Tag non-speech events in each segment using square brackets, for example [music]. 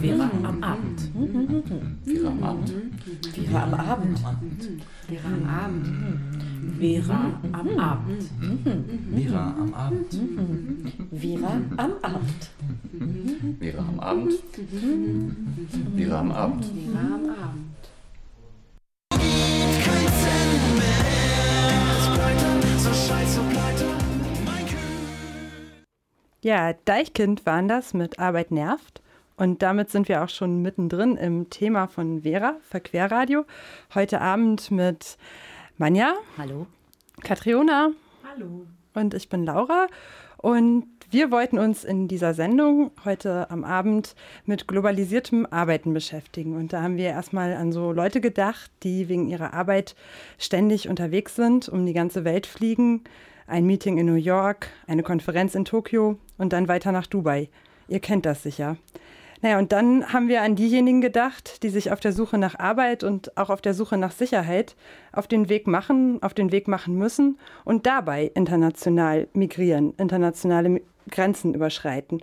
Vera am Abend. Vera am Abend. Vera am Abend. Vera am Abend. Vera am Abend. Vera am Abend. Vera am Abend. Vera am Abend. Vera am Abend. Vera am Abend. Ja, Deichkind waren das mit Arbeit nervt. Und damit sind wir auch schon mittendrin im Thema von Vera, Verquerradio. Heute Abend mit Manja. Hallo. Katriona. Hallo. Und ich bin Laura. Und wir wollten uns in dieser Sendung heute am Abend mit globalisiertem Arbeiten beschäftigen. Und da haben wir erstmal an so Leute gedacht, die wegen ihrer Arbeit ständig unterwegs sind, um die ganze Welt fliegen. Ein Meeting in New York, eine Konferenz in Tokio und dann weiter nach Dubai. Ihr kennt das sicher. Naja, und dann haben wir an diejenigen gedacht, die sich auf der Suche nach Arbeit und auch auf der Suche nach Sicherheit auf den Weg machen, auf den Weg machen müssen und dabei international migrieren, internationale Grenzen überschreiten.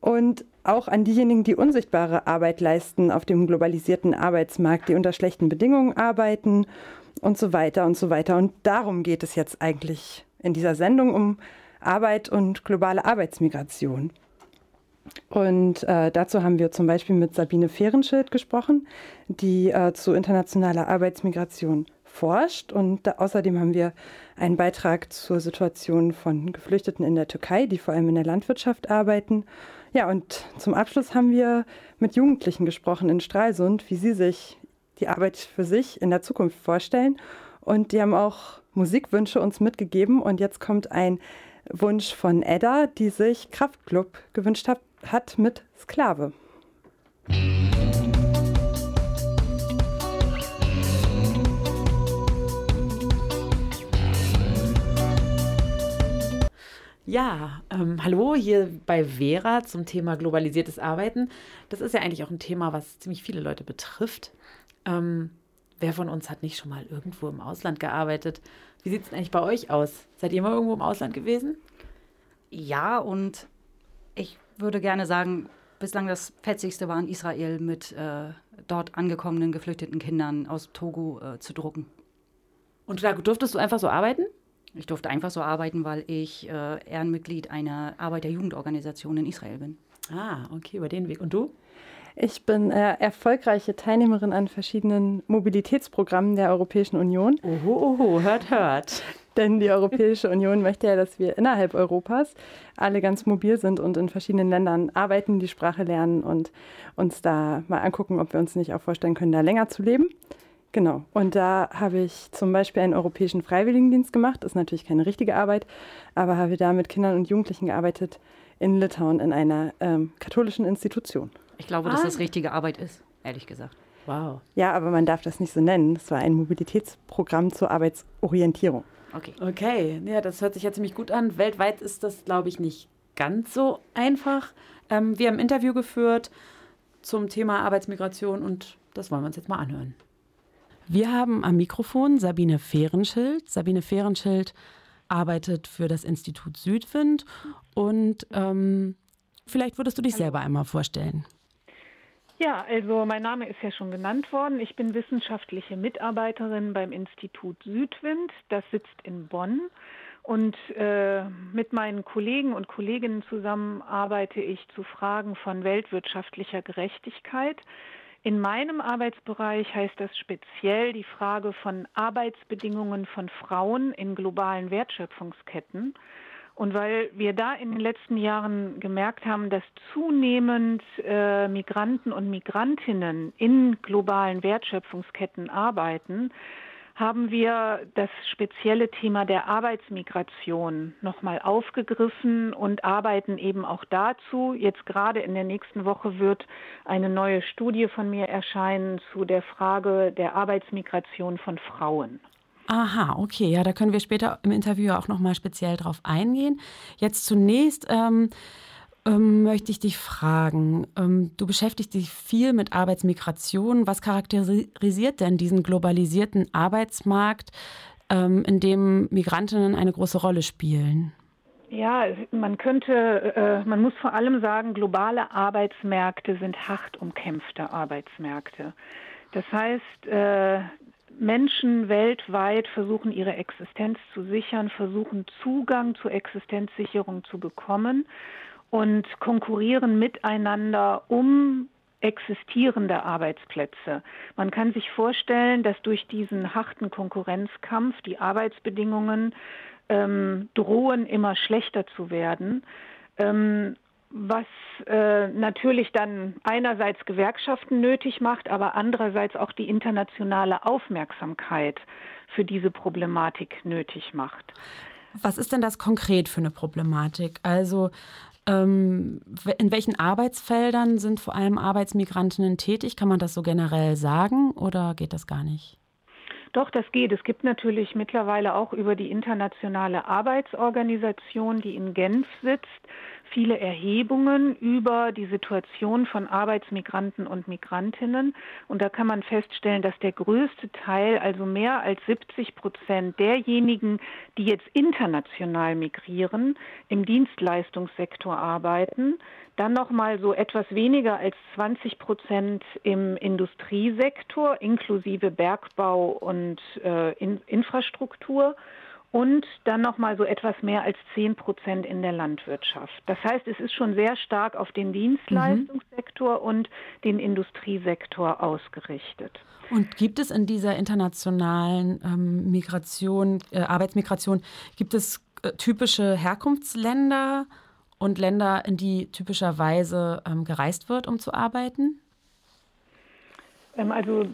Und auch an diejenigen, die unsichtbare Arbeit leisten auf dem globalisierten Arbeitsmarkt, die unter schlechten Bedingungen arbeiten und so weiter und so weiter. Und darum geht es jetzt eigentlich in dieser Sendung um Arbeit und globale Arbeitsmigration. Und äh, dazu haben wir zum Beispiel mit Sabine Fehrenschild gesprochen, die äh, zu internationaler Arbeitsmigration forscht. Und da, außerdem haben wir einen Beitrag zur Situation von Geflüchteten in der Türkei, die vor allem in der Landwirtschaft arbeiten. Ja, und zum Abschluss haben wir mit Jugendlichen gesprochen in Stralsund, wie sie sich die Arbeit für sich in der Zukunft vorstellen. Und die haben auch Musikwünsche uns mitgegeben. Und jetzt kommt ein Wunsch von Edda, die sich Kraftclub gewünscht hat, hat mit Sklave. Ja, ähm, hallo hier bei Vera zum Thema globalisiertes Arbeiten. Das ist ja eigentlich auch ein Thema, was ziemlich viele Leute betrifft. Ähm, wer von uns hat nicht schon mal irgendwo im Ausland gearbeitet? Wie sieht es eigentlich bei euch aus? Seid ihr mal irgendwo im Ausland gewesen? Ja, und ich würde gerne sagen, bislang das Fetzigste war in Israel mit äh, dort angekommenen geflüchteten Kindern aus Togo äh, zu drucken. Und da durftest du einfach so arbeiten? Ich durfte einfach so arbeiten, weil ich äh, Ehrenmitglied einer Arbeiterjugendorganisation in Israel bin. Ah, okay, über den Weg. Und du? Ich bin äh, erfolgreiche Teilnehmerin an verschiedenen Mobilitätsprogrammen der Europäischen Union. Oho, oho, hört, hört. Denn die Europäische Union möchte ja, dass wir innerhalb Europas alle ganz mobil sind und in verschiedenen Ländern arbeiten, die Sprache lernen und uns da mal angucken, ob wir uns nicht auch vorstellen können, da länger zu leben. Genau. Und da habe ich zum Beispiel einen europäischen Freiwilligendienst gemacht. Ist natürlich keine richtige Arbeit, aber habe da mit Kindern und Jugendlichen gearbeitet in Litauen in einer ähm, katholischen Institution. Ich glaube, dass ah. das richtige Arbeit ist, ehrlich gesagt. Wow. Ja, aber man darf das nicht so nennen. Es war ein Mobilitätsprogramm zur Arbeitsorientierung. Okay. Okay, ja, das hört sich ja ziemlich gut an. Weltweit ist das, glaube ich, nicht ganz so einfach. Ähm, wir haben ein Interview geführt zum Thema Arbeitsmigration und das wollen wir uns jetzt mal anhören. Wir haben am Mikrofon Sabine Fehrenschild. Sabine Fehrenschild arbeitet für das Institut Südwind und ähm, vielleicht würdest du dich selber einmal vorstellen. Ja, also mein Name ist ja schon genannt worden. Ich bin wissenschaftliche Mitarbeiterin beim Institut Südwind. Das sitzt in Bonn. Und äh, mit meinen Kollegen und Kolleginnen zusammen arbeite ich zu Fragen von weltwirtschaftlicher Gerechtigkeit. In meinem Arbeitsbereich heißt das speziell die Frage von Arbeitsbedingungen von Frauen in globalen Wertschöpfungsketten. Und weil wir da in den letzten Jahren gemerkt haben, dass zunehmend äh, Migranten und Migrantinnen in globalen Wertschöpfungsketten arbeiten, haben wir das spezielle Thema der Arbeitsmigration nochmal aufgegriffen und arbeiten eben auch dazu. Jetzt gerade in der nächsten Woche wird eine neue Studie von mir erscheinen zu der Frage der Arbeitsmigration von Frauen. Aha, okay, ja, da können wir später im Interview auch nochmal speziell drauf eingehen. Jetzt zunächst ähm, ähm, möchte ich dich fragen, ähm, du beschäftigst dich viel mit Arbeitsmigration. Was charakterisiert denn diesen globalisierten Arbeitsmarkt, ähm, in dem Migrantinnen eine große Rolle spielen? Ja, man könnte, äh, man muss vor allem sagen, globale Arbeitsmärkte sind hart umkämpfte Arbeitsmärkte. Das heißt, äh, Menschen weltweit versuchen ihre Existenz zu sichern, versuchen Zugang zur Existenzsicherung zu bekommen und konkurrieren miteinander um existierende Arbeitsplätze. Man kann sich vorstellen, dass durch diesen harten Konkurrenzkampf die Arbeitsbedingungen ähm, drohen immer schlechter zu werden. Ähm, was äh, natürlich dann einerseits Gewerkschaften nötig macht, aber andererseits auch die internationale Aufmerksamkeit für diese Problematik nötig macht. Was ist denn das konkret für eine Problematik? Also ähm, in welchen Arbeitsfeldern sind vor allem Arbeitsmigrantinnen tätig? Kann man das so generell sagen oder geht das gar nicht? Doch, das geht. Es gibt natürlich mittlerweile auch über die internationale Arbeitsorganisation, die in Genf sitzt, viele Erhebungen über die Situation von Arbeitsmigranten und Migrantinnen. Und da kann man feststellen, dass der größte Teil, also mehr als 70 Prozent derjenigen, die jetzt international migrieren, im Dienstleistungssektor arbeiten. Dann noch mal so etwas weniger als 20 Prozent im Industriesektor, inklusive Bergbau und äh, in Infrastruktur und dann noch mal so etwas mehr als 10 Prozent in der Landwirtschaft. Das heißt, es ist schon sehr stark auf den Dienstleistungssektor mhm. und den Industriesektor ausgerichtet. Und gibt es in dieser internationalen ähm, Migration, äh, Arbeitsmigration, gibt es äh, typische Herkunftsländer und Länder, in die typischerweise ähm, gereist wird, um zu arbeiten? Ähm, also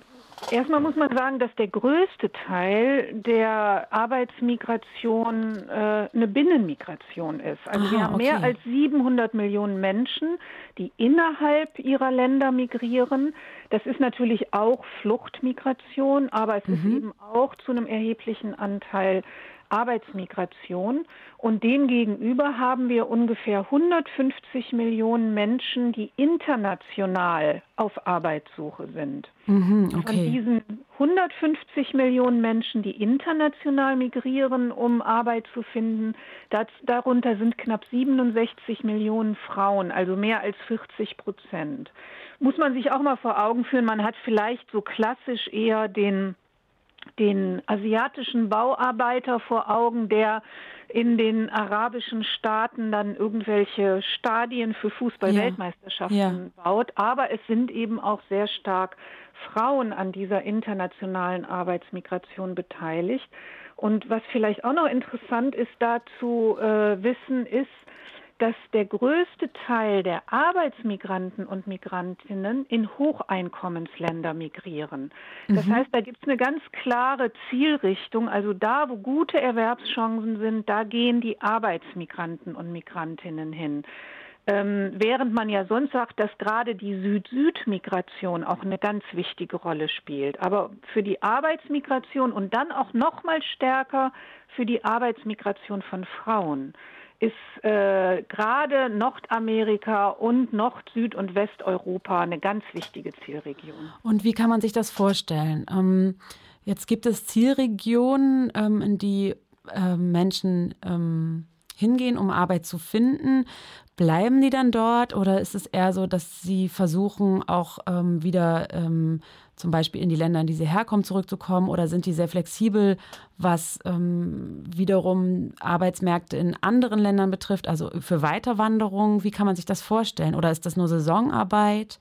Erstmal muss man sagen, dass der größte Teil der Arbeitsmigration äh, eine Binnenmigration ist. Also Aha, wir haben okay. mehr als 700 Millionen Menschen, die innerhalb ihrer Länder migrieren. Das ist natürlich auch Fluchtmigration, aber es mhm. ist eben auch zu einem erheblichen Anteil Arbeitsmigration. Und demgegenüber haben wir ungefähr 150 Millionen Menschen, die international auf Arbeitssuche sind. Mhm, okay. Von diesen 150 Millionen Menschen, die international migrieren, um Arbeit zu finden, das, darunter sind knapp 67 Millionen Frauen, also mehr als 40 Prozent. Muss man sich auch mal vor Augen führen, man hat vielleicht so klassisch eher den den asiatischen Bauarbeiter vor Augen, der in den arabischen Staaten dann irgendwelche Stadien für Fußball-Weltmeisterschaften ja. ja. baut. Aber es sind eben auch sehr stark Frauen an dieser internationalen Arbeitsmigration beteiligt. Und was vielleicht auch noch interessant ist, dazu äh, wissen, ist, dass der größte Teil der Arbeitsmigranten und Migrantinnen in Hocheinkommensländer migrieren. Das mhm. heißt, da gibt es eine ganz klare Zielrichtung. Also da, wo gute Erwerbschancen sind, da gehen die Arbeitsmigranten und Migrantinnen hin. Ähm, während man ja sonst sagt, dass gerade die Süd-Süd-Migration auch eine ganz wichtige Rolle spielt. Aber für die Arbeitsmigration und dann auch noch mal stärker für die Arbeitsmigration von Frauen ist äh, gerade Nordamerika und Nord-, Süd- und Westeuropa eine ganz wichtige Zielregion. Und wie kann man sich das vorstellen? Ähm, jetzt gibt es Zielregionen, ähm, in die äh, Menschen ähm, hingehen, um Arbeit zu finden. Bleiben die dann dort oder ist es eher so, dass sie versuchen, auch ähm, wieder ähm, zum Beispiel in die Länder, in die sie herkommen, zurückzukommen? Oder sind die sehr flexibel, was ähm, wiederum Arbeitsmärkte in anderen Ländern betrifft, also für Weiterwanderung? Wie kann man sich das vorstellen? Oder ist das nur Saisonarbeit?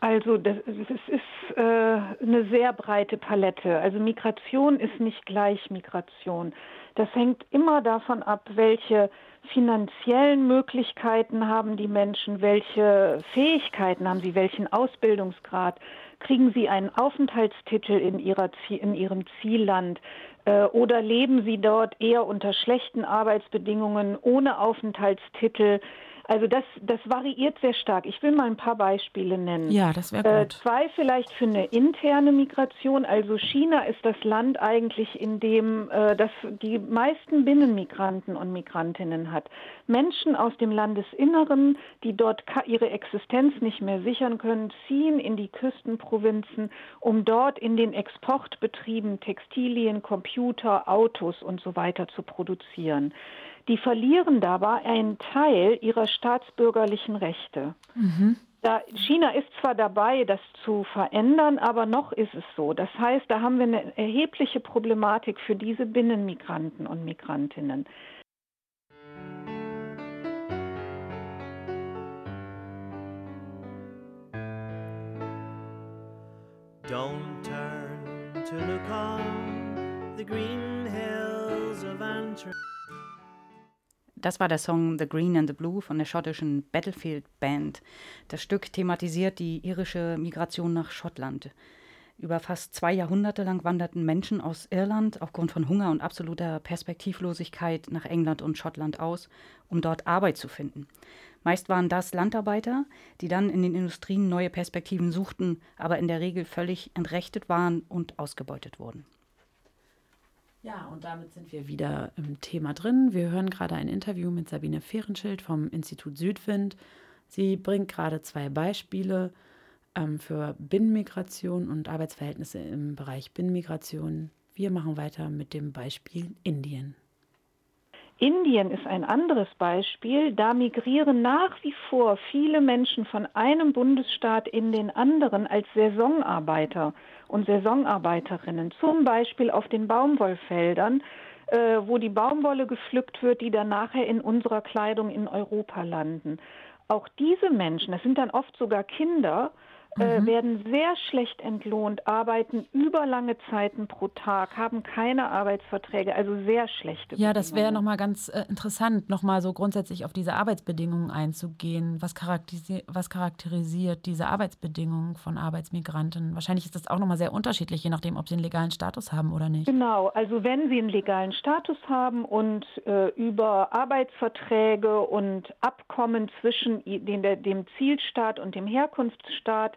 Also das ist äh, eine sehr breite Palette. Also Migration ist nicht gleich Migration. Das hängt immer davon ab, welche finanziellen Möglichkeiten haben die Menschen, welche Fähigkeiten haben sie, welchen Ausbildungsgrad, kriegen sie einen Aufenthaltstitel in, ihrer, in ihrem Zielland äh, oder leben sie dort eher unter schlechten Arbeitsbedingungen ohne Aufenthaltstitel. Also das, das variiert sehr stark. Ich will mal ein paar Beispiele nennen. Ja, das wäre äh, gut. Äh, zwei vielleicht für eine interne Migration. Also China ist das Land eigentlich, in dem äh, das die meisten Binnenmigranten und Migrantinnen hat. Menschen aus dem Landesinneren, die dort ihre Existenz nicht mehr sichern können, ziehen in die Küstenprovinzen, um dort in den Exportbetrieben Textilien, Computer, Autos und so weiter zu produzieren. Die verlieren dabei einen Teil ihrer staatsbürgerlichen Rechte. Mhm. Da, China ist zwar dabei, das zu verändern, aber noch ist es so. Das heißt, da haben wir eine erhebliche Problematik für diese Binnenmigranten und Migrantinnen. Don't turn to look on the green hills of Antrim. Das war der Song The Green and the Blue von der schottischen Battlefield Band. Das Stück thematisiert die irische Migration nach Schottland. Über fast zwei Jahrhunderte lang wanderten Menschen aus Irland aufgrund von Hunger und absoluter Perspektivlosigkeit nach England und Schottland aus, um dort Arbeit zu finden. Meist waren das Landarbeiter, die dann in den Industrien neue Perspektiven suchten, aber in der Regel völlig entrechtet waren und ausgebeutet wurden. Ja, und damit sind wir wieder im Thema drin. Wir hören gerade ein Interview mit Sabine Fehrenschild vom Institut Südwind. Sie bringt gerade zwei Beispiele ähm, für Binnenmigration und Arbeitsverhältnisse im Bereich Binnenmigration. Wir machen weiter mit dem Beispiel Indien. Indien ist ein anderes Beispiel. Da migrieren nach wie vor viele Menschen von einem Bundesstaat in den anderen als Saisonarbeiter und Saisonarbeiterinnen, zum Beispiel auf den Baumwollfeldern, äh, wo die Baumwolle gepflückt wird, die dann nachher in unserer Kleidung in Europa landen. Auch diese Menschen, das sind dann oft sogar Kinder, mhm. werden sehr schlecht entlohnt, arbeiten überlange Zeiten pro Tag, haben keine Arbeitsverträge, also sehr schlechte. Ja, das wäre nochmal ganz äh, interessant, nochmal so grundsätzlich auf diese Arbeitsbedingungen einzugehen. Was, charakterisi was charakterisiert diese Arbeitsbedingungen von Arbeitsmigranten? Wahrscheinlich ist das auch nochmal sehr unterschiedlich, je nachdem, ob sie einen legalen Status haben oder nicht. Genau, also wenn sie einen legalen Status haben und äh, über Arbeitsverträge und Abkommen zwischen den, dem Zielstaat und dem Herkunftsstaat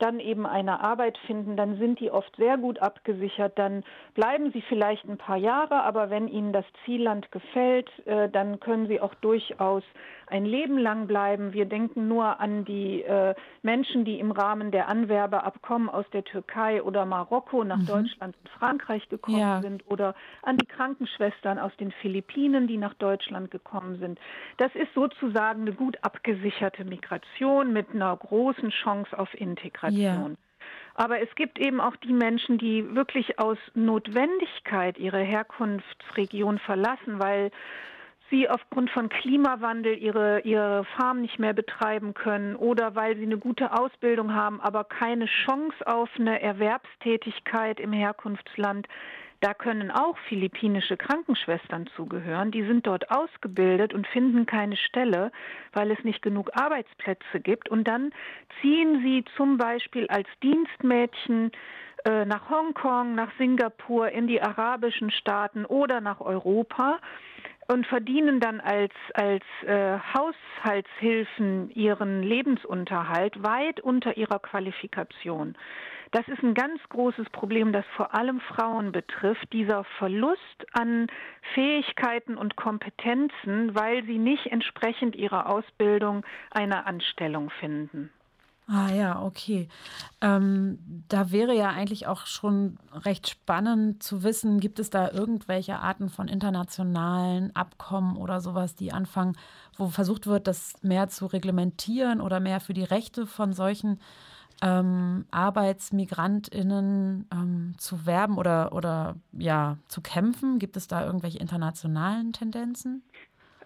dann eben eine Arbeit finden, dann sind die oft sehr gut abgesichert. Dann bleiben sie vielleicht ein paar Jahre, aber wenn ihnen das Zielland gefällt, äh, dann können sie auch durchaus ein Leben lang bleiben. Wir denken nur an die äh, Menschen, die im Rahmen der Anwerbeabkommen aus der Türkei oder Marokko nach mhm. Deutschland und Frankreich gekommen ja. sind oder an die Krankenschwestern aus den Philippinen, die nach Deutschland gekommen sind. Das ist sozusagen eine gut abgesicherte Migration mit einer großen Chance auf Integration. Ja. Aber es gibt eben auch die Menschen, die wirklich aus Notwendigkeit ihre Herkunftsregion verlassen, weil sie aufgrund von Klimawandel ihre, ihre Farm nicht mehr betreiben können oder weil sie eine gute Ausbildung haben, aber keine Chance auf eine Erwerbstätigkeit im Herkunftsland. Da können auch philippinische Krankenschwestern zugehören. Die sind dort ausgebildet und finden keine Stelle, weil es nicht genug Arbeitsplätze gibt. Und dann ziehen sie zum Beispiel als Dienstmädchen äh, nach Hongkong, nach Singapur, in die arabischen Staaten oder nach Europa und verdienen dann als, als äh, Haushaltshilfen ihren Lebensunterhalt weit unter ihrer Qualifikation. Das ist ein ganz großes Problem, das vor allem Frauen betrifft, dieser Verlust an Fähigkeiten und Kompetenzen, weil sie nicht entsprechend ihrer Ausbildung eine Anstellung finden. Ah ja, okay. Ähm, da wäre ja eigentlich auch schon recht spannend zu wissen, gibt es da irgendwelche Arten von internationalen Abkommen oder sowas, die anfangen, wo versucht wird, das mehr zu reglementieren oder mehr für die Rechte von solchen ähm, ArbeitsmigrantInnen ähm, zu werben oder, oder ja, zu kämpfen? Gibt es da irgendwelche internationalen Tendenzen?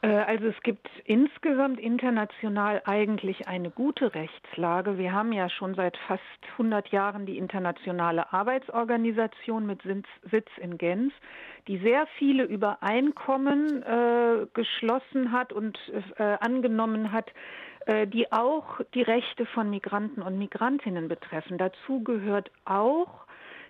Äh, also es gibt insgesamt international eigentlich eine gute Rechtslage. Wir haben ja schon seit fast 100 Jahren die Internationale Arbeitsorganisation mit Sitz in Genf, die sehr viele Übereinkommen äh, geschlossen hat und äh, angenommen hat, die auch die Rechte von Migranten und Migrantinnen betreffen. Dazu gehört auch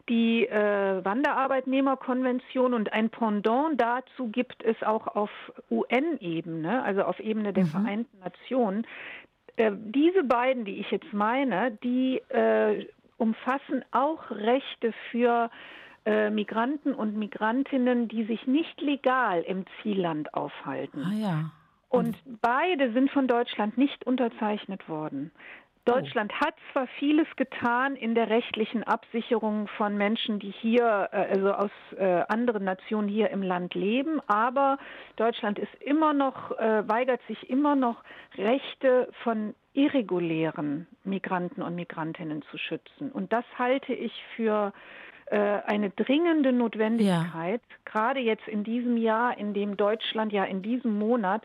die äh, Wanderarbeitnehmerkonvention und ein Pendant dazu gibt es auch auf UN-Ebene, also auf Ebene der mhm. Vereinten Nationen. Äh, diese beiden, die ich jetzt meine, die äh, umfassen auch Rechte für äh, Migranten und Migrantinnen, die sich nicht legal im Zielland aufhalten. Ah ja. Und beide sind von Deutschland nicht unterzeichnet worden. Deutschland oh. hat zwar vieles getan in der rechtlichen Absicherung von Menschen, die hier, äh, also aus äh, anderen Nationen hier im Land leben, aber Deutschland ist immer noch, äh, weigert sich immer noch, Rechte von irregulären Migranten und Migrantinnen zu schützen. Und das halte ich für eine dringende Notwendigkeit, ja. gerade jetzt in diesem Jahr, in dem Deutschland ja in diesem Monat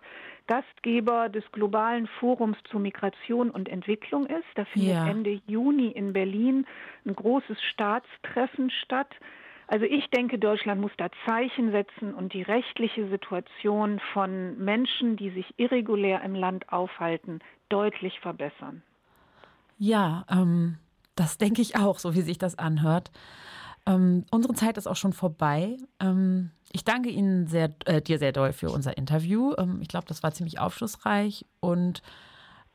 Gastgeber des globalen Forums zu Migration und Entwicklung ist. Da findet ja. Ende Juni in Berlin ein großes Staatstreffen statt. Also ich denke, Deutschland muss da Zeichen setzen und die rechtliche Situation von Menschen, die sich irregulär im Land aufhalten, deutlich verbessern. Ja, ähm, das denke ich auch, so wie sich das anhört. Ähm, unsere Zeit ist auch schon vorbei. Ähm, ich danke Ihnen sehr, äh, dir sehr doll für unser Interview. Ähm, ich glaube, das war ziemlich aufschlussreich und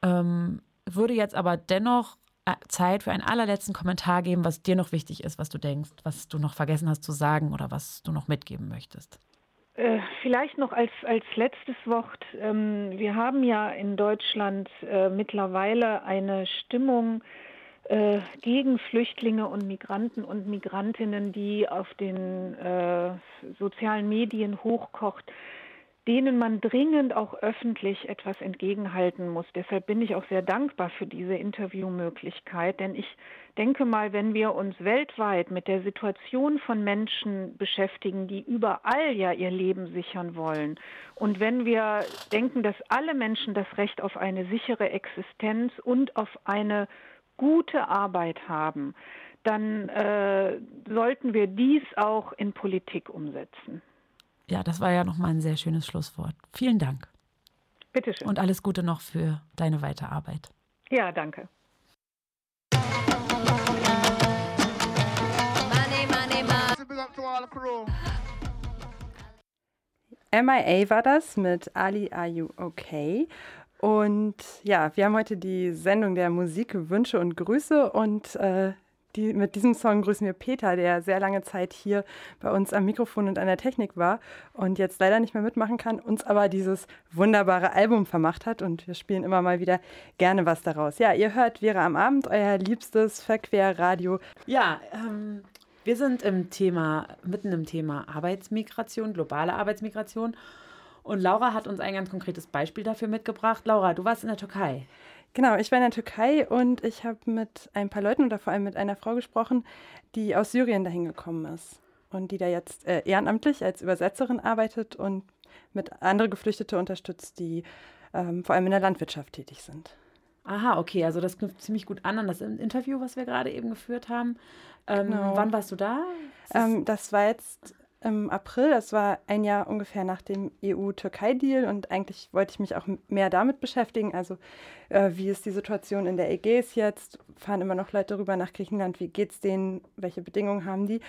ähm, würde jetzt aber dennoch äh, Zeit für einen allerletzten Kommentar geben, was dir noch wichtig ist, was du denkst, was du noch vergessen hast zu sagen oder was du noch mitgeben möchtest. Äh, vielleicht noch als, als letztes Wort. Ähm, wir haben ja in Deutschland äh, mittlerweile eine Stimmung, äh, gegen Flüchtlinge und Migranten und Migrantinnen, die auf den äh, sozialen Medien hochkocht, denen man dringend auch öffentlich etwas entgegenhalten muss. Deshalb bin ich auch sehr dankbar für diese Interviewmöglichkeit, denn ich denke mal, wenn wir uns weltweit mit der Situation von Menschen beschäftigen, die überall ja ihr Leben sichern wollen, und wenn wir denken, dass alle Menschen das Recht auf eine sichere Existenz und auf eine gute Arbeit haben, dann äh, sollten wir dies auch in Politik umsetzen. Ja, das war ja nochmal ein sehr schönes Schlusswort. Vielen Dank. Bitte schön. Und alles Gute noch für deine Weiterarbeit. Ja, danke. MIA war das mit Ali Are You Okay? Und ja, wir haben heute die Sendung der Musik, Wünsche und Grüße und äh, die, mit diesem Song grüßen wir Peter, der sehr lange Zeit hier bei uns am Mikrofon und an der Technik war und jetzt leider nicht mehr mitmachen kann, uns aber dieses wunderbare Album vermacht hat und wir spielen immer mal wieder gerne was daraus. Ja, ihr hört Vera am Abend, euer liebstes Verquerradio. Ja, ähm, wir sind im Thema, mitten im Thema Arbeitsmigration, globale Arbeitsmigration. Und Laura hat uns ein ganz konkretes Beispiel dafür mitgebracht. Laura, du warst in der Türkei. Genau, ich war in der Türkei und ich habe mit ein paar Leuten oder vor allem mit einer Frau gesprochen, die aus Syrien dahin gekommen ist und die da jetzt äh, ehrenamtlich als Übersetzerin arbeitet und mit andere Geflüchtete unterstützt, die ähm, vor allem in der Landwirtschaft tätig sind. Aha, okay, also das knüpft ziemlich gut an an das Interview, was wir gerade eben geführt haben. Ähm, genau. Wann warst du da? Ähm, das war jetzt im April. Das war ein Jahr ungefähr nach dem EU-Türkei-Deal und eigentlich wollte ich mich auch mehr damit beschäftigen. Also äh, wie ist die Situation in der Ägäis jetzt? Fahren immer noch Leute rüber nach Griechenland? Wie geht es denen? Welche Bedingungen haben die?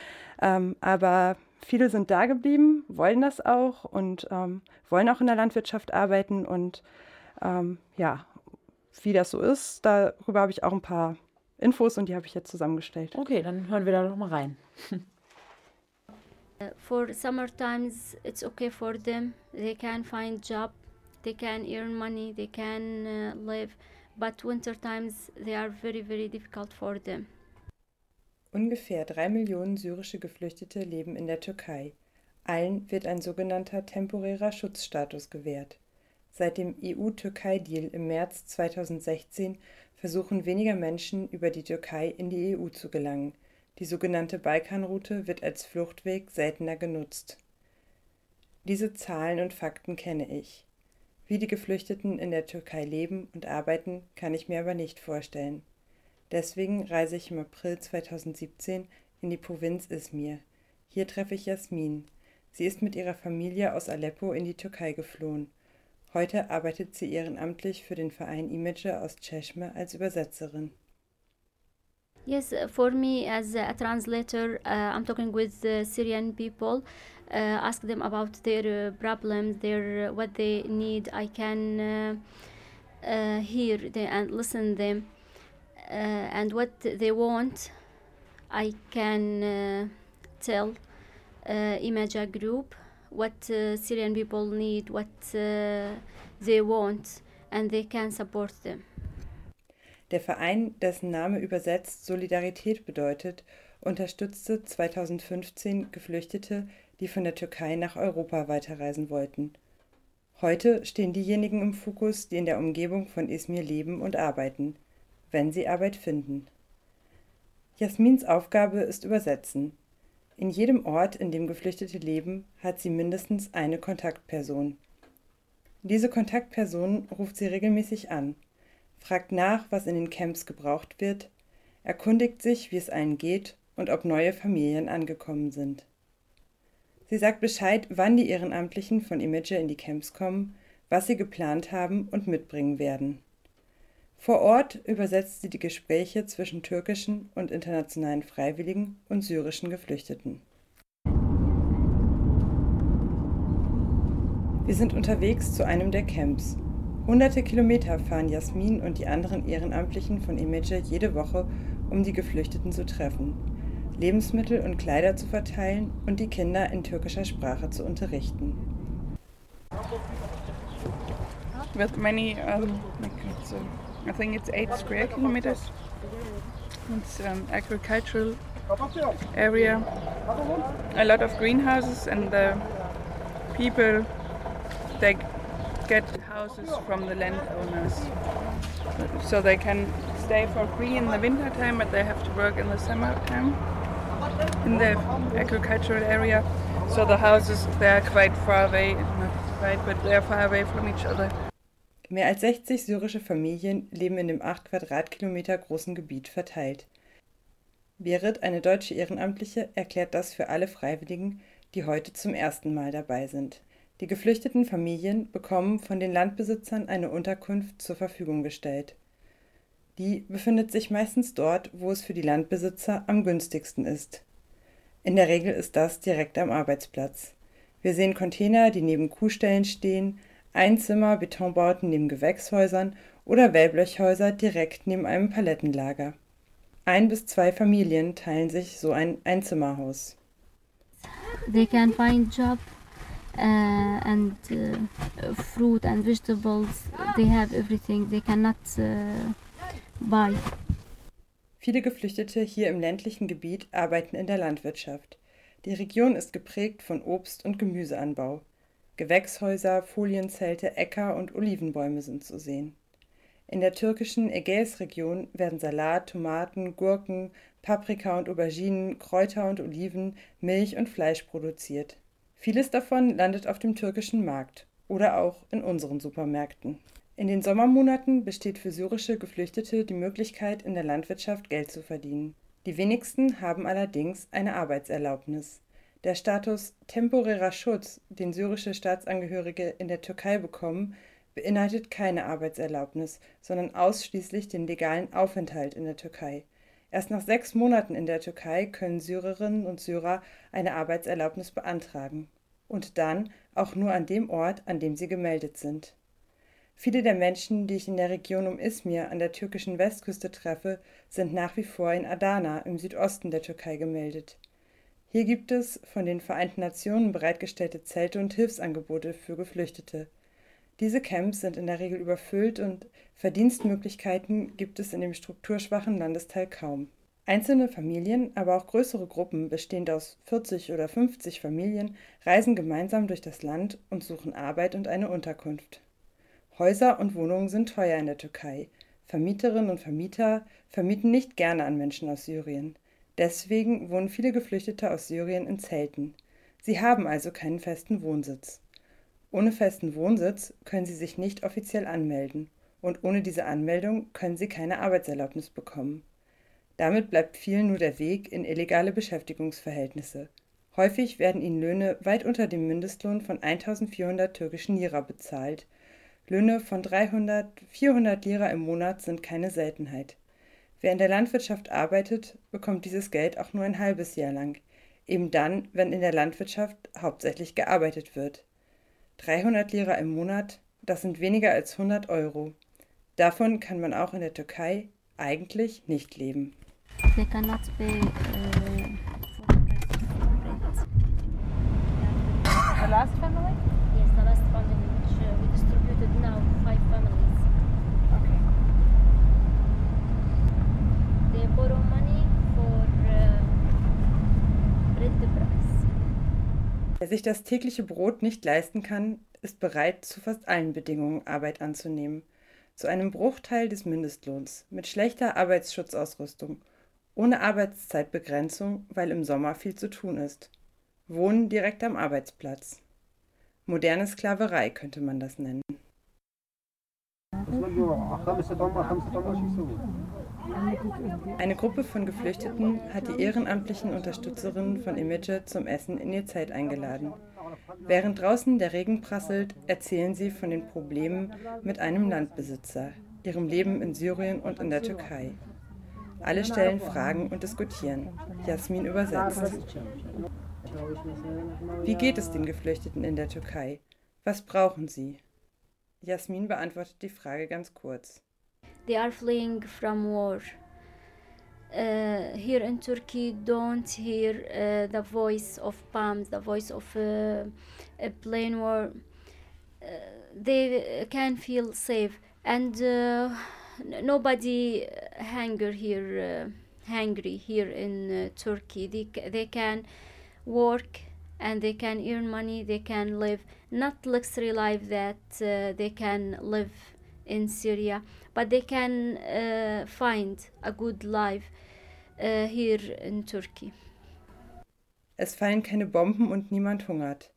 Ähm, aber viele sind da geblieben, wollen das auch und ähm, wollen auch in der Landwirtschaft arbeiten und ähm, ja, wie das so ist, darüber habe ich auch ein paar Infos und die habe ich jetzt zusammengestellt. Okay, dann hören wir da noch mal rein. [laughs] For summer times it's okay for them they can find job they can earn money they can uh, live but winter times they are very very difficult for them Ungefähr drei Millionen syrische Geflüchtete leben in der Türkei. Allen wird ein sogenannter temporärer Schutzstatus gewährt. Seit dem EU-Türkei-Deal im März 2016 versuchen weniger Menschen über die Türkei in die EU zu gelangen. Die sogenannte Balkanroute wird als Fluchtweg seltener genutzt. Diese Zahlen und Fakten kenne ich. Wie die Geflüchteten in der Türkei leben und arbeiten, kann ich mir aber nicht vorstellen. Deswegen reise ich im April 2017 in die Provinz Izmir. Hier treffe ich Jasmin. Sie ist mit ihrer Familie aus Aleppo in die Türkei geflohen. Heute arbeitet sie ehrenamtlich für den Verein Image aus Çeşme als Übersetzerin. Yes, uh, for me as a translator, uh, I'm talking with the Syrian people, uh, ask them about their uh, problems, their uh, what they need. I can uh, hear them and listen them, and what they want. I can tell Imaja group what Syrian people need, what they want, and they can support them. Der Verein, dessen Name übersetzt Solidarität bedeutet, unterstützte 2015 Geflüchtete, die von der Türkei nach Europa weiterreisen wollten. Heute stehen diejenigen im Fokus, die in der Umgebung von Izmir leben und arbeiten, wenn sie Arbeit finden. Jasmins Aufgabe ist Übersetzen. In jedem Ort, in dem Geflüchtete leben, hat sie mindestens eine Kontaktperson. Diese Kontaktperson ruft sie regelmäßig an, fragt nach, was in den Camps gebraucht wird, erkundigt sich, wie es allen geht und ob neue Familien angekommen sind. Sie sagt Bescheid, wann die Ehrenamtlichen von Image in die Camps kommen, was sie geplant haben und mitbringen werden. Vor Ort übersetzt sie die Gespräche zwischen türkischen und internationalen Freiwilligen und syrischen Geflüchteten. Wir sind unterwegs zu einem der Camps. Hunderte Kilometer fahren Jasmin und die anderen Ehrenamtlichen von Image jede Woche, um die Geflüchteten zu treffen, Lebensmittel und Kleider zu verteilen und die Kinder in türkischer Sprache zu unterrichten. With many, um, I think it's eight square kilometers. It's an agricultural area, a lot of greenhouses, and the people they get houses from the landowners, so they can stay for free in the winter time, but they have to work in the summer time in the agricultural area. So the houses they are quite far away, not quite, but they are far away from each other. Mehr als 60 syrische Familien leben in dem 8 Quadratkilometer großen Gebiet verteilt. Berit, eine deutsche Ehrenamtliche, erklärt das für alle Freiwilligen, die heute zum ersten Mal dabei sind. Die geflüchteten Familien bekommen von den Landbesitzern eine Unterkunft zur Verfügung gestellt. Die befindet sich meistens dort, wo es für die Landbesitzer am günstigsten ist. In der Regel ist das direkt am Arbeitsplatz. Wir sehen Container, die neben Kuhställen stehen, Einzimmer, Betonbauten neben Gewächshäusern oder Wellblechhäuser direkt neben einem Palettenlager. Ein bis zwei Familien teilen sich so ein Einzimmerhaus. They can find job and uh, fruit and vegetables. They have everything. They cannot uh, buy. Viele Geflüchtete hier im ländlichen Gebiet arbeiten in der Landwirtschaft. Die Region ist geprägt von Obst- und Gemüseanbau. Gewächshäuser, Folienzelte, Äcker und Olivenbäume sind zu sehen. In der türkischen Ägäisregion werden Salat, Tomaten, Gurken, Paprika und Auberginen, Kräuter und Oliven, Milch und Fleisch produziert. Vieles davon landet auf dem türkischen Markt oder auch in unseren Supermärkten. In den Sommermonaten besteht für syrische Geflüchtete die Möglichkeit, in der Landwirtschaft Geld zu verdienen. Die wenigsten haben allerdings eine Arbeitserlaubnis. Der Status temporärer Schutz, den syrische Staatsangehörige in der Türkei bekommen, beinhaltet keine Arbeitserlaubnis, sondern ausschließlich den legalen Aufenthalt in der Türkei. Erst nach sechs Monaten in der Türkei können Syrerinnen und Syrer eine Arbeitserlaubnis beantragen. Und dann auch nur an dem Ort, an dem sie gemeldet sind. Viele der Menschen, die ich in der Region um Izmir an der türkischen Westküste treffe, sind nach wie vor in Adana im Südosten der Türkei gemeldet. Hier gibt es von den Vereinten Nationen bereitgestellte Zelte und Hilfsangebote für Geflüchtete. Diese Camps sind in der Regel überfüllt und Verdienstmöglichkeiten gibt es in dem strukturschwachen Landesteil kaum. Einzelne Familien, aber auch größere Gruppen, bestehend aus 40 oder 50 Familien, reisen gemeinsam durch das Land und suchen Arbeit und eine Unterkunft. Häuser und Wohnungen sind teuer in der Türkei. Vermieterinnen und Vermieter vermieten nicht gerne an Menschen aus Syrien. Deswegen wohnen viele Geflüchtete aus Syrien in Zelten. Sie haben also keinen festen Wohnsitz. Ohne festen Wohnsitz können sie sich nicht offiziell anmelden und ohne diese Anmeldung können sie keine Arbeitserlaubnis bekommen. Damit bleibt vielen nur der Weg in illegale Beschäftigungsverhältnisse. Häufig werden ihnen Löhne weit unter dem Mindestlohn von 1400 türkischen Lira bezahlt. Löhne von 300, 400 Lira im Monat sind keine Seltenheit. Wer in der Landwirtschaft arbeitet, bekommt dieses Geld auch nur ein halbes Jahr lang, eben dann, wenn in der Landwirtschaft hauptsächlich gearbeitet wird. 300 Lira im Monat, das sind weniger als 100 Euro. Davon kann man auch in der Türkei eigentlich nicht leben. They cannot pay. Uh, the last family? Yes, the last family which uh, we distributed now five families. Okay. They borrow money for uh, bread price. Wer sich das tägliche Brot nicht leisten kann, ist bereit, zu fast allen Bedingungen Arbeit anzunehmen. Zu einem Bruchteil des Mindestlohns, mit schlechter Arbeitsschutzausrüstung ohne Arbeitszeitbegrenzung, weil im Sommer viel zu tun ist. Wohnen direkt am Arbeitsplatz. Moderne Sklaverei könnte man das nennen. Eine Gruppe von Geflüchteten hat die ehrenamtlichen Unterstützerinnen von Image zum Essen in ihr Zelt eingeladen. Während draußen der Regen prasselt, erzählen sie von den Problemen mit einem Landbesitzer, ihrem Leben in Syrien und in der Türkei. Alle stellen Fragen und diskutieren. Jasmin übersetzt. Wie geht es den Geflüchteten in der Türkei? Was brauchen sie? Jasmin beantwortet die Frage ganz kurz. They are fleeing from war. Uh, here in Turkey, don't hear uh, the voice of bombs, the voice of uh, a plane war. Uh, they can feel safe, and uh, nobody hunger here, uh, hungry here in Turkey. They they can work and they can earn money. They can live not luxury life that they can live in Syria, but they can uh, find a good life uh, here in Turkey. Es fallen keine Bomben und niemand hungert.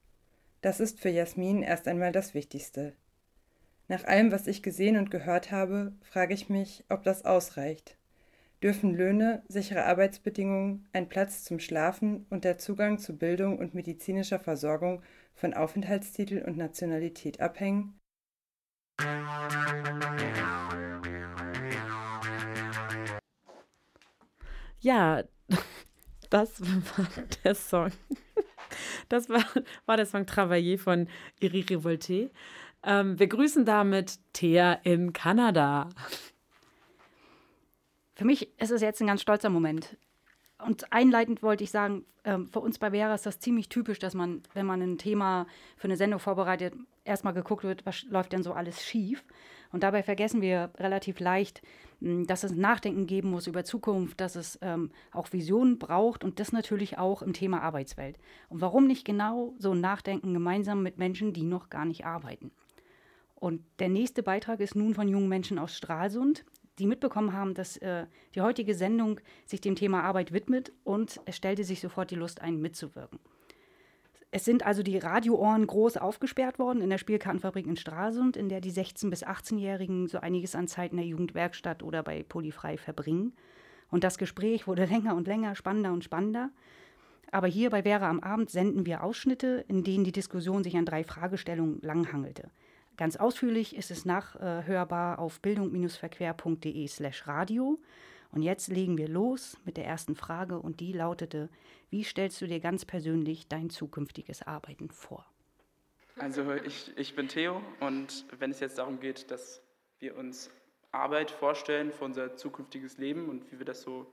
Das ist für Jasmin erst einmal das Wichtigste. Nach allem, was ich gesehen und gehört habe, frage ich mich, ob das ausreicht. Dürfen Löhne, sichere Arbeitsbedingungen, ein Platz zum Schlafen und der Zugang zu Bildung und medizinischer Versorgung von Aufenthaltstitel und Nationalität abhängen? Ja, [laughs] das war der Song. Das war, war der Song Travailler von Iri Revolte. Ähm, wir grüßen damit Thea in Kanada. Für mich ist es jetzt ein ganz stolzer Moment. Und einleitend wollte ich sagen, ähm, für uns bei Vera ist das ziemlich typisch, dass man, wenn man ein Thema für eine Sendung vorbereitet, erstmal geguckt wird, was läuft denn so alles schief. Und dabei vergessen wir relativ leicht, hm, dass es Nachdenken geben muss über Zukunft, dass es ähm, auch Visionen braucht und das natürlich auch im Thema Arbeitswelt. Und warum nicht genau so Nachdenken gemeinsam mit Menschen, die noch gar nicht arbeiten? Und der nächste Beitrag ist nun von jungen Menschen aus Stralsund, die mitbekommen haben, dass äh, die heutige Sendung sich dem Thema Arbeit widmet und es stellte sich sofort die Lust ein, mitzuwirken. Es sind also die Radioohren groß aufgesperrt worden in der Spielkartenfabrik in Stralsund, in der die 16- bis 18-Jährigen so einiges an Zeit in der Jugendwerkstatt oder bei Polyfrei verbringen. Und das Gespräch wurde [laughs] länger und länger, spannender und spannender. Aber hier bei Vera am Abend senden wir Ausschnitte, in denen die Diskussion sich an drei Fragestellungen langhangelte. Ganz ausführlich ist es nachhörbar auf bildung-verquer.de slash radio. Und jetzt legen wir los mit der ersten Frage und die lautete, wie stellst du dir ganz persönlich dein zukünftiges Arbeiten vor? Also ich, ich bin Theo und wenn es jetzt darum geht, dass wir uns Arbeit vorstellen für unser zukünftiges Leben und wie wir das so,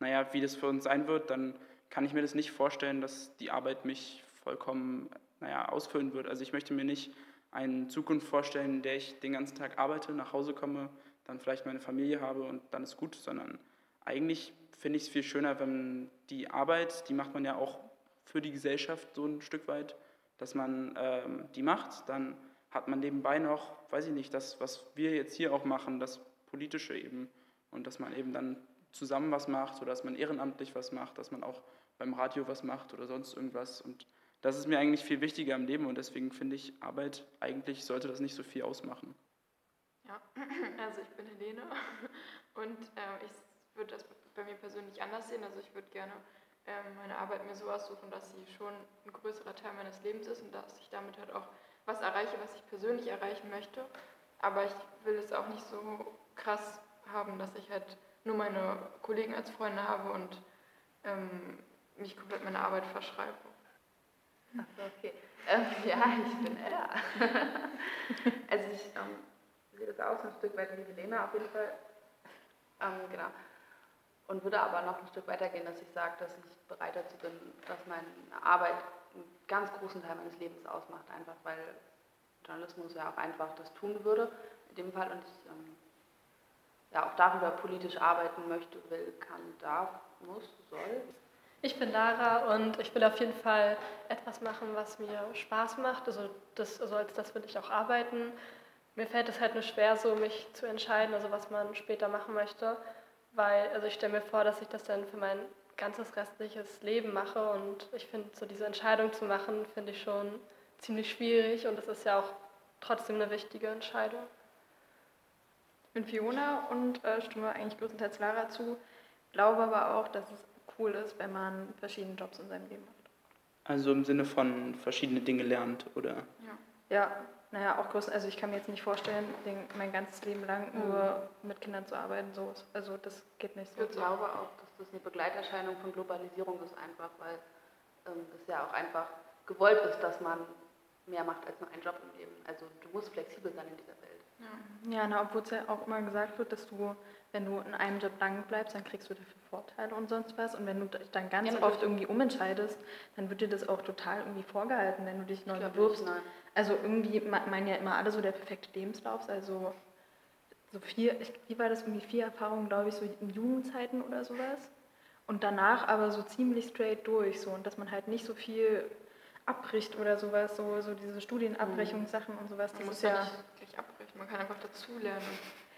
naja, wie das für uns sein wird, dann kann ich mir das nicht vorstellen, dass die Arbeit mich vollkommen, naja, ausfüllen wird. Also ich möchte mir nicht eine Zukunft vorstellen, in der ich den ganzen Tag arbeite, nach Hause komme, dann vielleicht meine Familie habe und dann ist gut, sondern eigentlich finde ich es viel schöner, wenn die Arbeit, die macht man ja auch für die Gesellschaft so ein Stück weit, dass man ähm, die macht, dann hat man nebenbei noch, weiß ich nicht, das, was wir jetzt hier auch machen, das Politische eben und dass man eben dann zusammen was macht oder dass man ehrenamtlich was macht, dass man auch beim Radio was macht oder sonst irgendwas und das ist mir eigentlich viel wichtiger im Leben und deswegen finde ich, Arbeit eigentlich sollte das nicht so viel ausmachen. Ja, [clears throat] also ich bin Helene [laughs] und äh, ich würde das bei mir persönlich anders sehen. Also ich würde gerne äh, meine Arbeit mir so aussuchen, dass sie schon ein größerer Teil meines Lebens ist und dass ich damit halt auch was erreiche, was ich persönlich erreichen möchte. Aber ich will es auch nicht so krass haben, dass ich halt nur meine Kollegen als Freunde habe und ähm, mich komplett meiner Arbeit verschreibe. Achso, okay. Ähm, [laughs] ja, ich bin Ella. [laughs] also ich ähm, sehe das auch so ein Stück weit wie Helena auf jeden Fall. Ähm, genau. Und würde aber noch ein Stück weiter gehen, dass ich sage, dass ich bereit dazu bin, dass meine Arbeit einen ganz großen Teil meines Lebens ausmacht, einfach weil Journalismus ja auch einfach das tun würde in dem Fall und ich ähm, ja auch darüber politisch arbeiten möchte, will, kann, darf, muss, soll. Ich bin Lara und ich will auf jeden Fall etwas machen, was mir Spaß macht. Also, das, also als das will ich auch arbeiten. Mir fällt es halt nur schwer, so mich zu entscheiden, also was man später machen möchte, weil also ich stelle mir vor, dass ich das dann für mein ganzes restliches Leben mache und ich finde, so diese Entscheidung zu machen, finde ich schon ziemlich schwierig und es ist ja auch trotzdem eine wichtige Entscheidung. Ich bin Fiona und äh, stimme eigentlich größtenteils Lara zu, glaube aber auch, dass es cool ist, wenn man verschiedene Jobs in seinem Leben macht. Also im Sinne von verschiedene Dinge lernt, oder? Ja, ja naja, auch größten, also ich kann mir jetzt nicht vorstellen, den, mein ganzes Leben lang mhm. nur mit Kindern zu arbeiten, so, also das geht nicht so. Ich glaube auch, dass das eine Begleiterscheinung von Globalisierung ist einfach, weil ähm, es ja auch einfach gewollt ist, dass man mehr macht als nur einen Job im Leben. Also du musst flexibel sein in dieser Welt. Ja, na, obwohl es ja auch immer gesagt wird, dass du wenn du in einem Job lang bleibst, dann kriegst du dafür Vorteile und sonst was. Und wenn du dich dann ganz ja, oft irgendwie umentscheidest, dann wird dir das auch total irgendwie vorgehalten, wenn du dich neu bewirbst. Also irgendwie meinen ja immer alle so der perfekte Lebenslauf. Also so vier, ich, wie war das irgendwie vier Erfahrungen, glaube ich, so in Jugendzeiten oder sowas. Und danach aber so ziemlich straight durch so und dass man halt nicht so viel abbricht oder sowas, so, so diese Studienabbrechungssachen und sowas. Das man muss ja nicht gleich abbrechen, man kann einfach dazulernen.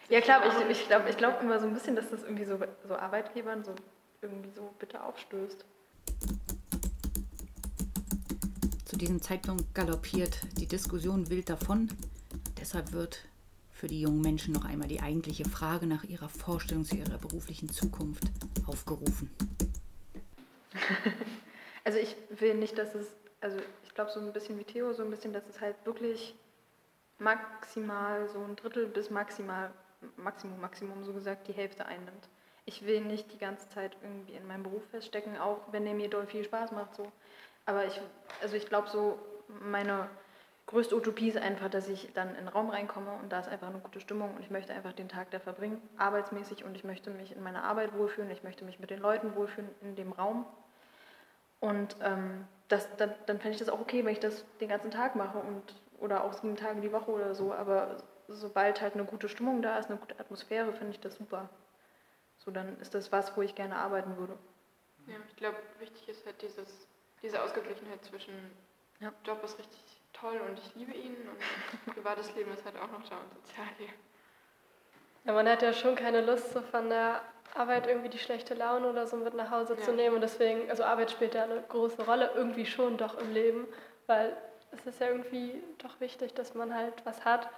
Ja, klar, ich, ich glaube ich glaub immer so ein bisschen, dass das irgendwie so, so Arbeitgebern so irgendwie so bitte aufstößt. Zu diesem Zeitpunkt galoppiert die Diskussion wild davon. Deshalb wird für die jungen Menschen noch einmal die eigentliche Frage nach ihrer Vorstellung zu ihrer beruflichen Zukunft aufgerufen. [laughs] Also ich will nicht, dass es, also ich glaube so ein bisschen wie Theo, so ein bisschen, dass es halt wirklich maximal so ein Drittel bis maximal Maximum, Maximum so gesagt, die Hälfte einnimmt. Ich will nicht die ganze Zeit irgendwie in meinem Beruf feststecken, auch wenn der mir doll viel Spaß macht. So. Aber ich, also ich glaube so, meine größte Utopie ist einfach, dass ich dann in den Raum reinkomme und da ist einfach eine gute Stimmung und ich möchte einfach den Tag da verbringen, arbeitsmäßig und ich möchte mich in meiner Arbeit wohlfühlen, ich möchte mich mit den Leuten wohlfühlen in dem Raum. Und ähm, das, dann, dann fände ich das auch okay, wenn ich das den ganzen Tag mache und oder auch sieben Tage die Woche oder so. Aber sobald halt eine gute Stimmung da ist, eine gute Atmosphäre, finde ich das super. So, dann ist das was, wo ich gerne arbeiten würde. Ja, ich glaube, wichtig ist halt dieses, diese Ausgeglichenheit zwischen ja. Job ist richtig toll und ich liebe ihn und [laughs] privates Leben ist halt auch noch da und Sozialleben. Ja, man hat ja schon keine Lust, so von der Arbeit irgendwie die schlechte Laune oder so mit nach Hause ja. zu nehmen und deswegen, also Arbeit spielt ja eine große Rolle irgendwie schon doch im Leben, weil es ist ja irgendwie doch wichtig, dass man halt was hat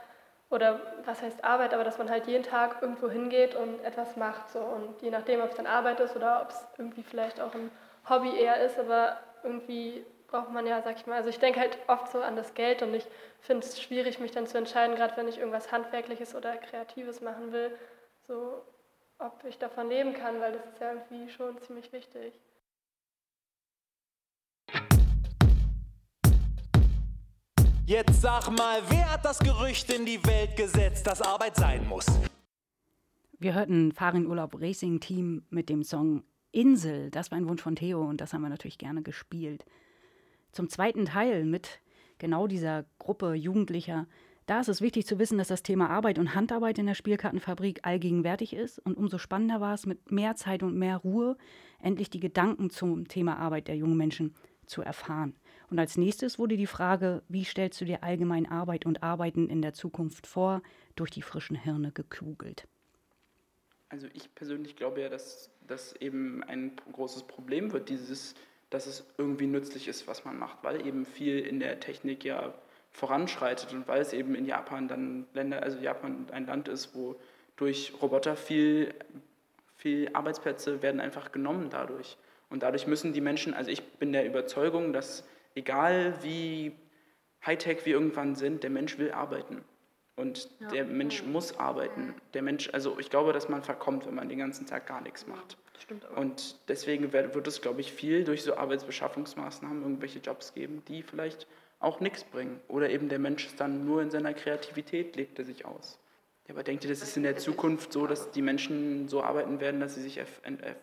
oder was heißt Arbeit, aber dass man halt jeden Tag irgendwo hingeht und etwas macht. So. Und je nachdem, ob es dann Arbeit ist oder ob es irgendwie vielleicht auch ein Hobby eher ist, aber irgendwie braucht man ja, sag ich mal, also ich denke halt oft so an das Geld und ich finde es schwierig, mich dann zu entscheiden, gerade wenn ich irgendwas Handwerkliches oder Kreatives machen will, so ob ich davon leben kann, weil das ist ja irgendwie schon ziemlich wichtig. Jetzt sag mal, wer hat das Gerücht in die Welt gesetzt, dass Arbeit sein muss? Wir hörten Farin Urlaub Racing Team mit dem Song Insel. Das war ein Wunsch von Theo und das haben wir natürlich gerne gespielt. Zum zweiten Teil mit genau dieser Gruppe Jugendlicher. Da ist es wichtig zu wissen, dass das Thema Arbeit und Handarbeit in der Spielkartenfabrik allgegenwärtig ist. Und umso spannender war es, mit mehr Zeit und mehr Ruhe endlich die Gedanken zum Thema Arbeit der jungen Menschen zu erfahren. Und als nächstes wurde die Frage, wie stellst du dir allgemein Arbeit und Arbeiten in der Zukunft vor, durch die frischen Hirne gekugelt. Also ich persönlich glaube ja, dass das eben ein großes Problem wird, dieses, dass es irgendwie nützlich ist, was man macht, weil eben viel in der Technik ja voranschreitet und weil es eben in Japan dann Länder, also Japan ein Land ist, wo durch Roboter viel, viel Arbeitsplätze werden einfach genommen dadurch. Und dadurch müssen die Menschen, also ich bin der Überzeugung, dass egal wie Hightech wir irgendwann sind, der Mensch will arbeiten. Und ja. der Mensch muss arbeiten. Der Mensch, also ich glaube, dass man verkommt, wenn man den ganzen Tag gar nichts macht. Stimmt aber. Und deswegen wird es, glaube ich, viel durch so Arbeitsbeschaffungsmaßnahmen irgendwelche Jobs geben, die vielleicht auch nichts bringen. Oder eben der Mensch ist dann nur in seiner Kreativität, legt er sich aus. Ja, aber denkt ihr, das ist in der Zukunft so, dass die Menschen so arbeiten werden, dass sie sich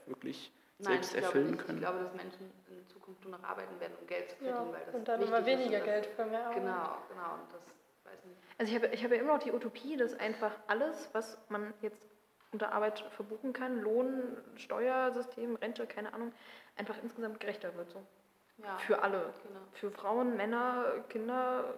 wirklich Nein, selbst erfüllen nicht. können? Ich glaube, dass Menschen in Zukunft nur noch arbeiten werden, um Geld zu verdienen, ja, weil das und dann immer weniger Geld für mehr Arbeit. Genau, genau. Und das weiß nicht. Also ich habe, ich habe immer noch die Utopie, dass einfach alles, was man jetzt unter Arbeit verbuchen kann, Lohn, Steuersystem, Rente, keine Ahnung, einfach insgesamt gerechter wird. So. Ja, Für alle. genau. Für Frauen, Männer, Kinder,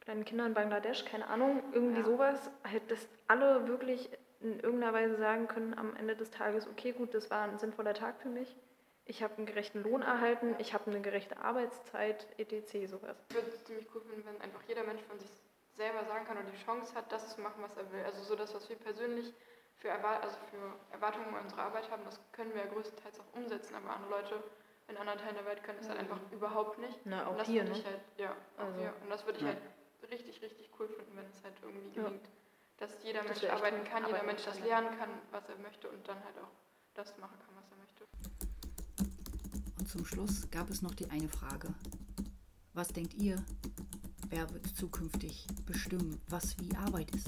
kleine Kinder in Bangladesch, keine Ahnung, irgendwie sowas. Halt, dass alle wirklich in irgendeiner Weise sagen können am Ende des Tages, okay, gut, das war ein sinnvoller Tag für mich. Ich habe einen gerechten Lohn erhalten, ich habe eine gerechte Arbeitszeit, etc. sowas. Ich würde es ziemlich cool finden, wenn einfach jeder Mensch von sich selber sagen kann und die Chance hat, das zu machen, was er will. Also so das, was wir persönlich für, Erwar also für Erwartungen an unsere Arbeit haben, das können wir ja größtenteils auch umsetzen, aber andere Leute in anderen Teilen der Welt können das halt Mhm. einfach überhaupt nicht. Na, auch und das hier, würde ich ne? halt, ja, Also, hier. Und das würde ich ja. halt richtig, richtig cool finden, wenn es halt irgendwie Ja. Dass jeder Das Mensch echt arbeiten kann, jeder arbeiten Mensch das lernen kann, was er möchte und dann halt auch das machen kann, was er möchte. Und zum Schluss gab es noch die eine Frage. Was denkt ihr? Wer wird zukünftig bestimmen, was wie Arbeit ist?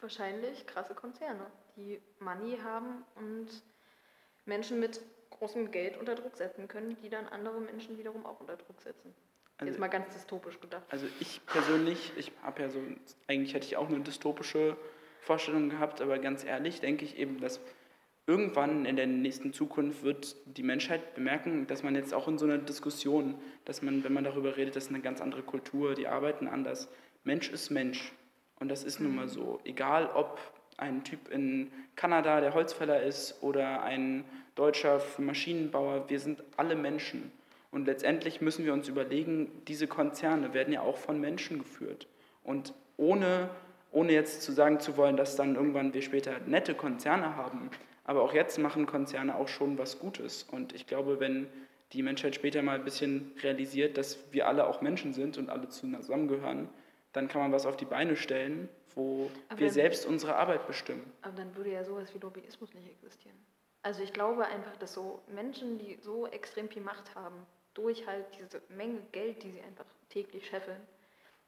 Wahrscheinlich krasse Konzerne, die Money haben und Menschen mit großem Geld unter Druck setzen können, die dann andere Menschen wiederum auch unter Druck setzen. Also- Jetzt mal ganz dystopisch gedacht. Also ich persönlich, ich habe ja so, eigentlich hätte ich auch eine dystopische Vorstellung gehabt, aber ganz ehrlich denke ich eben, dass irgendwann in der nächsten Zukunft wird die Menschheit bemerken, dass man jetzt auch in so einer Diskussion, dass man, wenn man darüber redet, das ist eine ganz andere Kultur, die arbeiten anders. Mensch ist Mensch. Und das ist nun mal so. Egal ob ein Typ in Kanada, der Holzfäller ist, oder ein deutscher Maschinenbauer, wir sind alle Menschen. Und letztendlich müssen wir uns überlegen, diese Konzerne werden ja auch von Menschen geführt. Und ohne, ohne jetzt zu sagen zu wollen, dass dann irgendwann wir später nette Konzerne haben, aber auch jetzt machen Konzerne auch schon was Gutes. Und ich glaube, wenn die Menschheit später mal ein bisschen realisiert, dass wir alle auch Menschen sind und alle zusammengehören, dann kann man was auf die Beine stellen, wo Aber wir selbst unsere Arbeit bestimmen. Aber dann würde ja sowas wie Lobbyismus nicht existieren. Also ich glaube einfach, dass so Menschen, die so extrem viel Macht haben, durch halt diese Menge Geld, die sie einfach täglich scheffeln,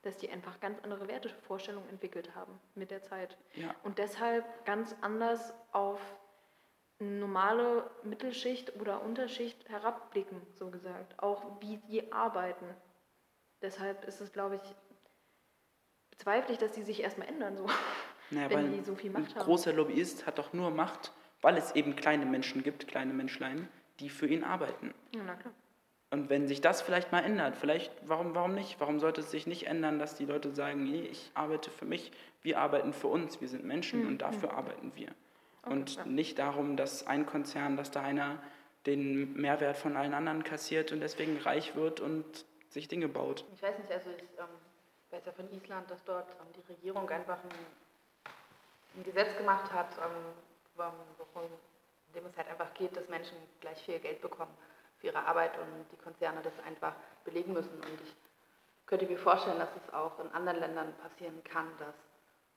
dass die einfach ganz andere Wertevorstellungen entwickelt haben mit der Zeit. Ja. Und deshalb ganz anders auf normale Mittelschicht oder Unterschicht herabblicken, so gesagt. Auch wie die arbeiten. Deshalb ist es, glaube ich, bezweifle ich, dass die sich erstmal ändern, so. [laughs] Naja, wenn weil die so viel ein Macht haben. großer Lobbyist hat doch nur Macht, weil es eben kleine Menschen gibt, kleine Menschlein, die für ihn arbeiten. Ja, na klar. Und wenn sich das vielleicht mal ändert, vielleicht, warum, warum nicht? Warum sollte es sich nicht ändern, dass die Leute sagen, nee, ich arbeite für mich, wir arbeiten für uns, wir sind Menschen Mhm, und dafür mhm. arbeiten wir. Okay, und ja. nicht darum, dass ein Konzern, dass da einer den Mehrwert von allen anderen kassiert und deswegen reich wird und sich Dinge baut. Ich weiß nicht, also ich ähm, weiß ja von Island, dass dort ähm, die Regierung einfach ein, ein Gesetz gemacht hat, ähm, worum, worum, in dem es halt einfach geht, dass Menschen gleich viel Geld bekommen ihre Arbeit und die Konzerne das einfach belegen müssen. Und ich könnte mir vorstellen, dass es auch in anderen Ländern passieren kann, dass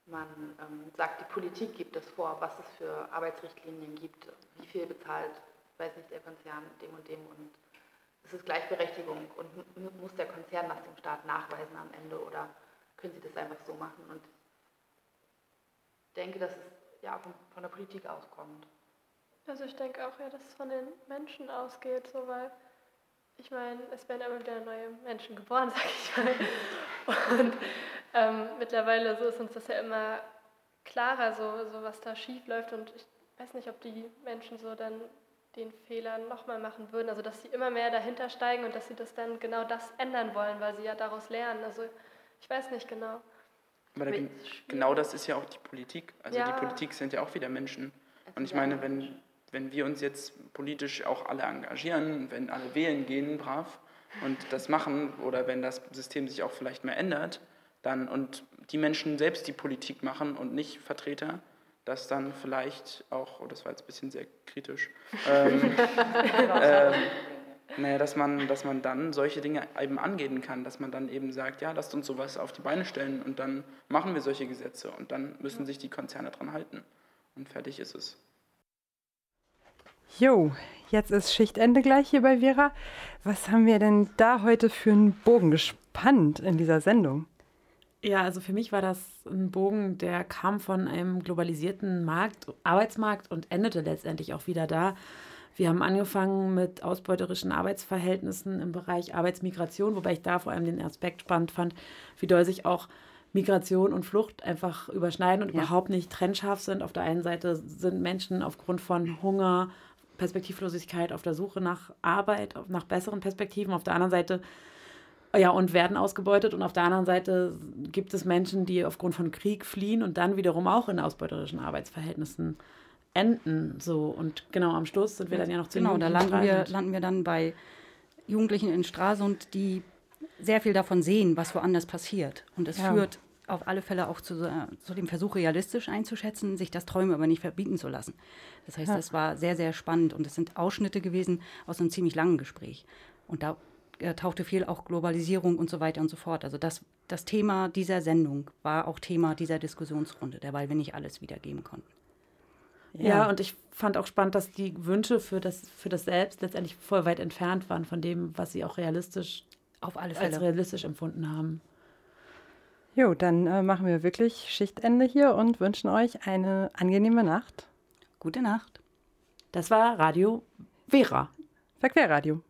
man ähm, sagt, die Politik gibt es vor, was es für Arbeitsrichtlinien gibt, wie viel bezahlt, weiß nicht, der Konzern dem und dem und es ist Gleichberechtigung und muss der Konzern das dem Staat nachweisen am Ende oder können sie das einfach so machen? Und ich denke, dass es ja von, von der Politik auskommt. Also ich denke auch, ja, dass es von den Menschen ausgeht, so weil ich meine, es werden immer wieder neue Menschen geboren, [laughs] sag ich mal. Und ähm, mittlerweile so ist uns das ja immer klarer, so, so was da schief läuft. Und ich weiß nicht, ob die Menschen so dann den Fehler nochmal machen würden. Also dass sie immer mehr dahinter steigen und dass sie das dann genau das ändern wollen, weil sie ja daraus lernen. Also ich weiß nicht genau. Aber da, genau das ist ja auch die Politik. Also Ja. die Politik sind ja auch wieder Menschen. Und ich meine, wenn, wenn wir uns jetzt politisch auch alle engagieren, wenn alle wählen gehen, brav, und das machen, oder wenn das System sich auch vielleicht mehr ändert, dann und die Menschen selbst die Politik machen und nicht Vertreter, dass dann vielleicht auch, oh, das war jetzt ein bisschen sehr kritisch, ähm, [laughs] ähm, naja, dass man, dass man dann solche Dinge eben angehen kann, dass man dann eben sagt, ja, lasst uns sowas auf die Beine stellen und dann machen wir solche Gesetze und dann müssen sich die Konzerne dran halten. Und fertig ist es. Jo, jetzt ist Schichtende gleich hier bei Vera. Was haben wir denn da heute für einen Bogen gespannt in dieser Sendung? Ja, also für mich war das ein Bogen, der kam von einem globalisierten Markt, Arbeitsmarkt und endete letztendlich auch wieder da. Wir haben angefangen mit ausbeuterischen Arbeitsverhältnissen im Bereich Arbeitsmigration, wobei ich da vor allem den Aspekt spannend fand, wie doll sich auch Migration und Flucht einfach überschneiden und Ja. überhaupt nicht trennscharf sind. Auf der einen Seite sind Menschen aufgrund von Hunger, Perspektivlosigkeit, auf der Suche nach Arbeit, nach besseren Perspektiven. Auf der anderen Seite ja, und werden ausgebeutet. Und auf der anderen Seite gibt es Menschen, die aufgrund von Krieg fliehen und dann wiederum auch in ausbeuterischen Arbeitsverhältnissen enden. So. Und genau am Schluss sind wir dann ja noch zu Genau, da landen wir, landen wir dann bei Jugendlichen in Stralsund, die sehr viel davon sehen, was woanders passiert. Und es ja. führt auf alle Fälle auch zu, zu, dem Versuch, realistisch einzuschätzen, sich das Träume aber nicht verbieten zu lassen. Das heißt, ja. das war sehr, sehr spannend und es sind Ausschnitte gewesen aus einem ziemlich langen Gespräch. Und da äh, tauchte viel auch Globalisierung und so weiter und so fort. Also das, das Thema dieser Sendung war auch Thema dieser Diskussionsrunde, derweil wir nicht alles wiedergeben konnten. Ja. ja, und ich fand auch spannend, dass die Wünsche für das, für das Selbst letztendlich voll weit entfernt waren von dem, was sie auch realistisch auf alle Fälle als realistisch empfunden haben. Jo, dann äh, machen wir wirklich Schichtende hier und wünschen euch eine angenehme Nacht. Gute Nacht. Das war Radio Vera. Verquerradio.